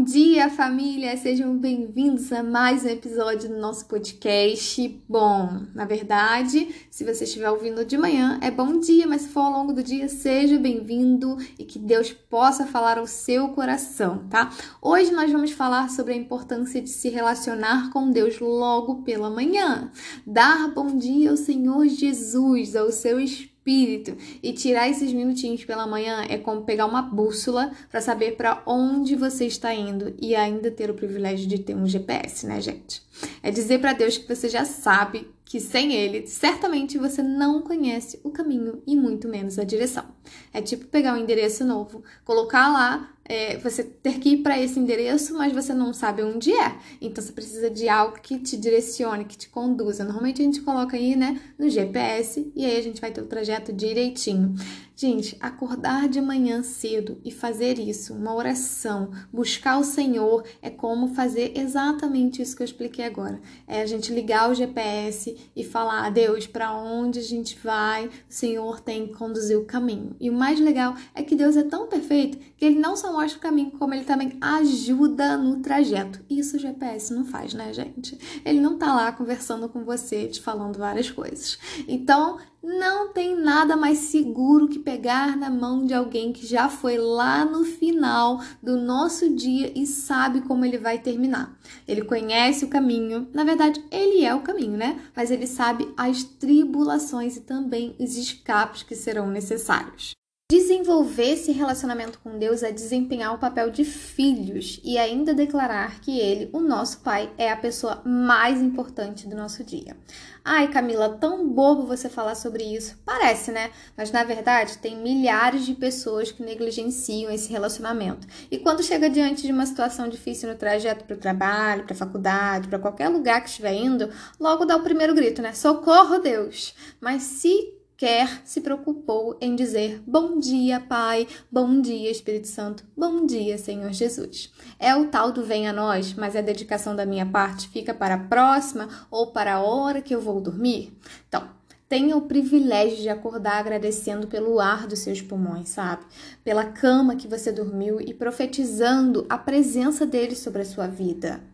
Bom dia, família! Sejam bem-vindos a mais um episódio do nosso podcast. Bom, na verdade, se você estiver ouvindo de manhã, é bom dia, mas se for ao longo do dia, seja bem-vindo e que Deus possa falar ao seu coração, tá? Hoje nós vamos falar sobre a importância de se relacionar com Deus logo pela manhã. Dar bom dia ao Senhor Jesus, ao seu Espírito espírito e tirar esses minutinhos pela manhã é como pegar uma bússola para saber para onde você está indo e ainda ter o privilégio de ter um GPS, né, gente? É dizer para Deus que você já sabe que sem ele, certamente você não conhece o caminho e muito menos a direção. É tipo pegar um endereço novo, colocar lá é, você ter que ir para esse endereço, mas você não sabe onde é. Então você precisa de algo que te direcione, que te conduza. Normalmente a gente coloca aí, né, no GPS e aí a gente vai ter o trajeto direitinho. Gente, acordar de manhã cedo e fazer isso, uma oração, buscar o Senhor, é como fazer exatamente isso que eu expliquei agora. É a gente ligar o GPS e falar, a Deus, para onde a gente vai, o Senhor tem que conduzir o caminho. E o mais legal é que Deus é tão perfeito que ele não só mostra o caminho, como ele também ajuda no trajeto. Isso o GPS não faz, né, gente? Ele não tá lá conversando com você, te falando várias coisas. Então, não tem nada mais seguro que pegar na mão de alguém que já foi lá no final do nosso dia e sabe como ele vai terminar. Ele conhece o caminho, na verdade, ele é o caminho, né? Mas ele sabe as tribulações e também os escapes que serão necessários. Desenvolver esse relacionamento com Deus é desempenhar o papel de filhos e ainda declarar que Ele, o nosso Pai, é a pessoa mais importante do nosso dia. Ai, Camila, tão bobo você falar sobre isso. Parece, né? Mas na verdade, tem milhares de pessoas que negligenciam esse relacionamento. E quando chega diante de uma situação difícil no trajeto para o trabalho, para a faculdade, para qualquer lugar que estiver indo, logo dá o primeiro grito, né? Socorro, Deus! Mas se sequer se preocupou em dizer bom dia, Pai, bom dia, Espírito Santo, bom dia, Senhor Jesus. É o tal do vem a nós, mas a dedicação da minha parte fica para a próxima ou para a hora que eu vou dormir? Então, tenha o privilégio de acordar agradecendo pelo ar dos seus pulmões, sabe? Pela cama que você dormiu e profetizando a presença dele sobre a sua vida.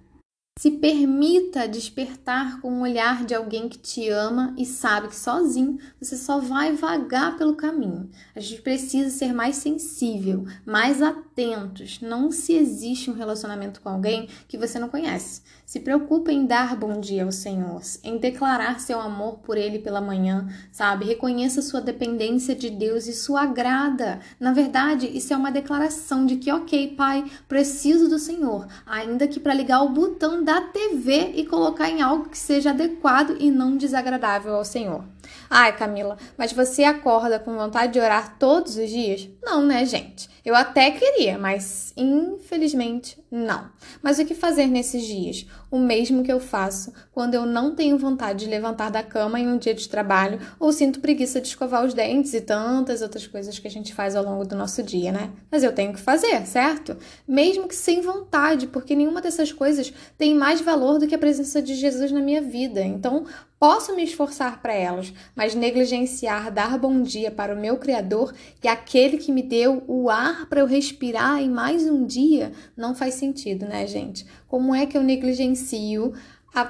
Se permita despertar com o olhar de alguém que te ama e sabe que sozinho você só vai vagar pelo caminho. A gente precisa ser mais sensível, mais atentos. Não se existe um relacionamento com alguém que você não conhece. Se preocupe em dar bom dia ao Senhor, em declarar seu amor por Ele pela manhã, sabe? Reconheça sua dependência de Deus e sua agrada. Na verdade, isso é uma declaração de que, ok, Pai, preciso do Senhor, ainda que para ligar o botão da TV e colocar em algo que seja adequado e não desagradável ao Senhor. Ai, Camila, mas você acorda com vontade de orar todos os dias? Não, né, gente? Eu até queria, mas infelizmente não. Mas o que fazer nesses dias? O mesmo que eu faço quando eu não tenho vontade de levantar da cama em um dia de trabalho ou sinto preguiça de escovar os dentes e tantas outras coisas que a gente faz ao longo do nosso dia, né? Mas eu tenho que fazer, certo? Mesmo que sem vontade, porque nenhuma dessas coisas tem mais valor do que a presença de Jesus na minha vida. Então, Posso me esforçar para elas, mas negligenciar dar bom dia para o meu Criador e aquele que me deu o ar para eu respirar em mais um dia não faz sentido, né, gente? Como é que eu negligencio a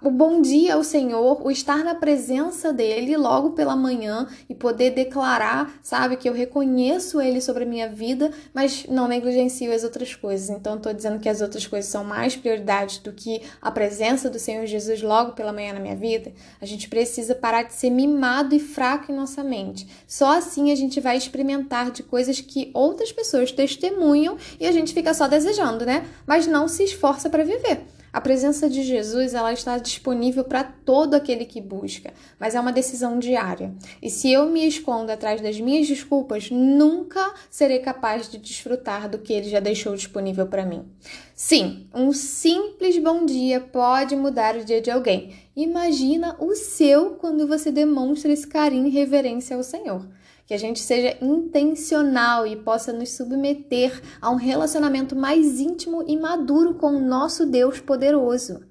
o bom dia ao Senhor, o estar na presença dele logo pela manhã e poder declarar, sabe, que eu reconheço ele sobre a minha vida, mas não negligencio as outras coisas. Então, estou dizendo que as outras coisas são mais prioridades do que a presença do Senhor Jesus logo pela manhã na minha vida. A gente precisa parar de ser mimado e fraco em nossa mente. Só assim a gente vai experimentar de coisas que outras pessoas testemunham e a gente fica só desejando, né? Mas não se esforça para viver. A presença de Jesus ela está disponível para todo aquele que busca, mas é uma decisão diária. E se eu me escondo atrás das minhas desculpas, nunca serei capaz de desfrutar do que ele já deixou disponível para mim. Sim, um simples bom dia pode mudar o dia de alguém. Imagina o seu quando você demonstra esse carinho e reverência ao Senhor que a gente seja intencional e possa nos submeter a um relacionamento mais íntimo e maduro com o nosso Deus poderoso.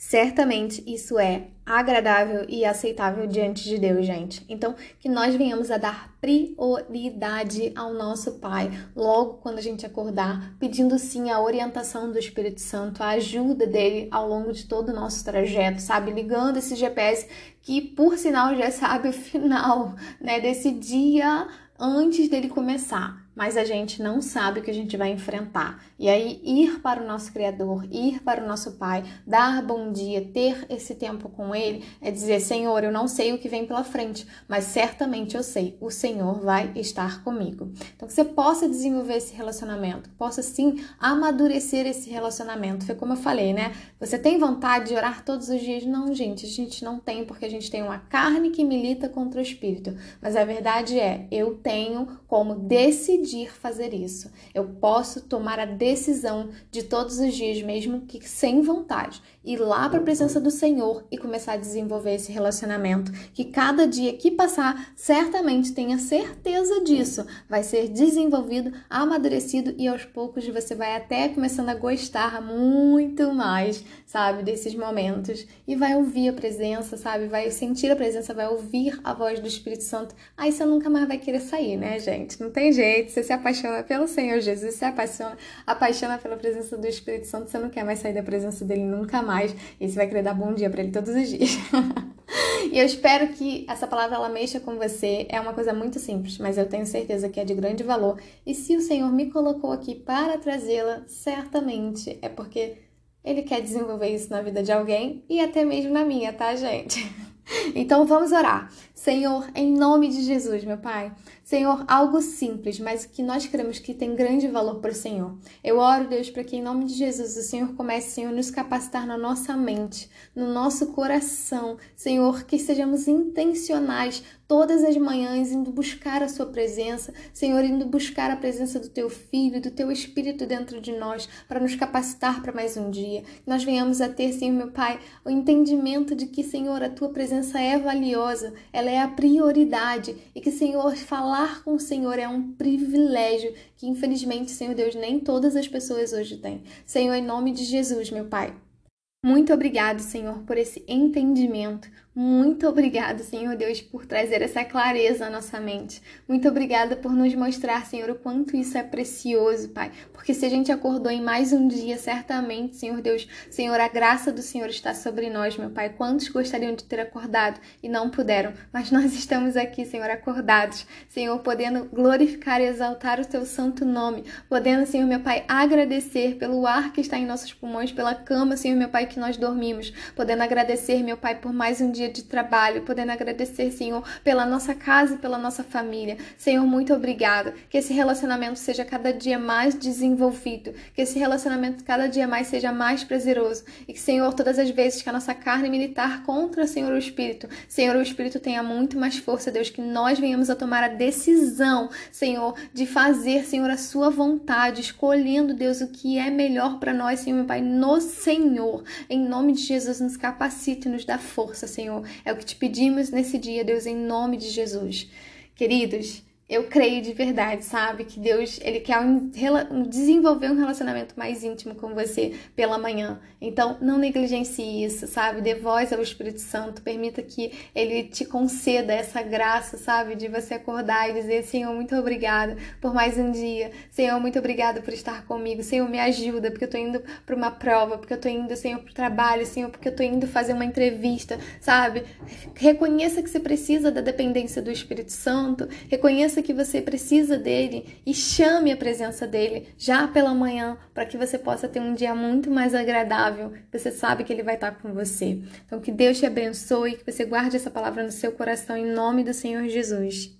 Certamente isso é agradável e aceitável diante de Deus, gente. Então, que nós venhamos a dar prioridade ao nosso Pai logo quando a gente acordar, pedindo sim a orientação do Espírito Santo, a ajuda dele ao longo de todo o nosso trajeto, sabe? Ligando esse GPS que, por sinal, já sabe o final, né, desse dia antes dele começar mas a gente não sabe o que a gente vai enfrentar. E aí, ir para o nosso Criador, ir para o nosso Pai, dar bom dia, ter esse tempo com Ele, é dizer: Senhor, eu não sei o que vem pela frente, mas certamente eu sei, o Senhor vai estar comigo. Então, que você possa desenvolver esse relacionamento, possa sim amadurecer esse relacionamento. Foi como eu falei, né? Você tem vontade de orar todos os dias? Não, gente, a gente não tem, porque a gente tem uma carne que milita contra o espírito. Mas a verdade é, eu tenho como decidir decidir fazer isso. Eu posso tomar a decisão de todos os dias, mesmo que sem vontade, ir lá para a presença do Senhor e começar a desenvolver esse relacionamento. Que cada dia que passar, certamente tenha certeza disso, vai ser desenvolvido, amadurecido e aos poucos você vai até começando a gostar muito mais, sabe, desses momentos e vai ouvir a presença, sabe, vai sentir a presença, vai ouvir a voz do Espírito Santo. Aí você nunca mais vai querer sair, né, gente? Não tem jeito você se apaixona pelo Senhor Jesus, se apaixona, apaixona pela presença do Espírito Santo, você não quer mais sair da presença dele nunca mais. E você vai querer dar bom dia para ele todos os dias. e eu espero que essa palavra ela mexa com você. É uma coisa muito simples, mas eu tenho certeza que é de grande valor. E se o Senhor me colocou aqui para trazê-la, certamente é porque ele quer desenvolver isso na vida de alguém e até mesmo na minha, tá, gente? Então vamos orar. Senhor, em nome de Jesus, meu Pai. Senhor, algo simples, mas que nós cremos que tem grande valor para o Senhor. Eu oro, Deus, para que em nome de Jesus o Senhor comece, Senhor, nos capacitar na nossa mente, no nosso coração. Senhor, que sejamos intencionais todas as manhãs indo buscar a sua presença, Senhor, indo buscar a presença do teu filho, do teu espírito dentro de nós, para nos capacitar para mais um dia. Que nós venhamos a ter, Senhor, meu Pai, o entendimento de que, Senhor, a tua presença é valiosa, ela é a prioridade e que, Senhor, falar com o Senhor é um privilégio que, infelizmente, Senhor Deus, nem todas as pessoas hoje têm. Senhor, em nome de Jesus, meu Pai. Muito obrigado, Senhor, por esse entendimento. Muito obrigado, Senhor Deus, por trazer essa clareza à nossa mente. Muito obrigada por nos mostrar, Senhor, o quanto isso é precioso, Pai. Porque se a gente acordou em mais um dia, certamente, Senhor Deus, Senhor, a graça do Senhor está sobre nós, meu Pai. Quantos gostariam de ter acordado e não puderam? Mas nós estamos aqui, Senhor, acordados, Senhor, podendo glorificar e exaltar o teu santo nome, podendo, Senhor, meu Pai, agradecer pelo ar que está em nossos pulmões, pela cama, Senhor, meu Pai, que nós dormimos, podendo agradecer, meu Pai, por mais um dia de trabalho, podendo agradecer, Senhor, pela nossa casa e pela nossa família. Senhor, muito obrigada. Que esse relacionamento seja cada dia mais desenvolvido, que esse relacionamento cada dia mais seja mais prazeroso e que, Senhor, todas as vezes que a nossa carne militar contra, Senhor, o Espírito, Senhor, o Espírito tenha muito mais força, Deus, que nós venhamos a tomar a decisão, Senhor, de fazer, Senhor, a sua vontade, escolhendo, Deus, o que é melhor para nós, Senhor, meu Pai, no Senhor. Em nome de Jesus, nos capacite nos dá força, Senhor. Senhor. É o que te pedimos nesse dia, Deus, em nome de Jesus. Queridos, eu creio de verdade, sabe? Que Deus, ele quer um, desenvolver um relacionamento mais íntimo com você pela manhã. Então, não negligencie isso, sabe? Dê voz ao Espírito Santo, permita que ele te conceda essa graça, sabe? De você acordar e dizer: Senhor, muito obrigada por mais um dia. Senhor, muito obrigada por estar comigo. Senhor, me ajuda, porque eu tô indo para uma prova, porque eu tô indo, Senhor, para o trabalho, Senhor, porque eu tô indo fazer uma entrevista, sabe? Reconheça que você precisa da dependência do Espírito Santo, reconheça que você precisa dele e chame a presença dele já pela manhã para que você possa ter um dia muito mais agradável. Você sabe que ele vai estar com você. Então que Deus te abençoe, que você guarde essa palavra no seu coração em nome do Senhor Jesus.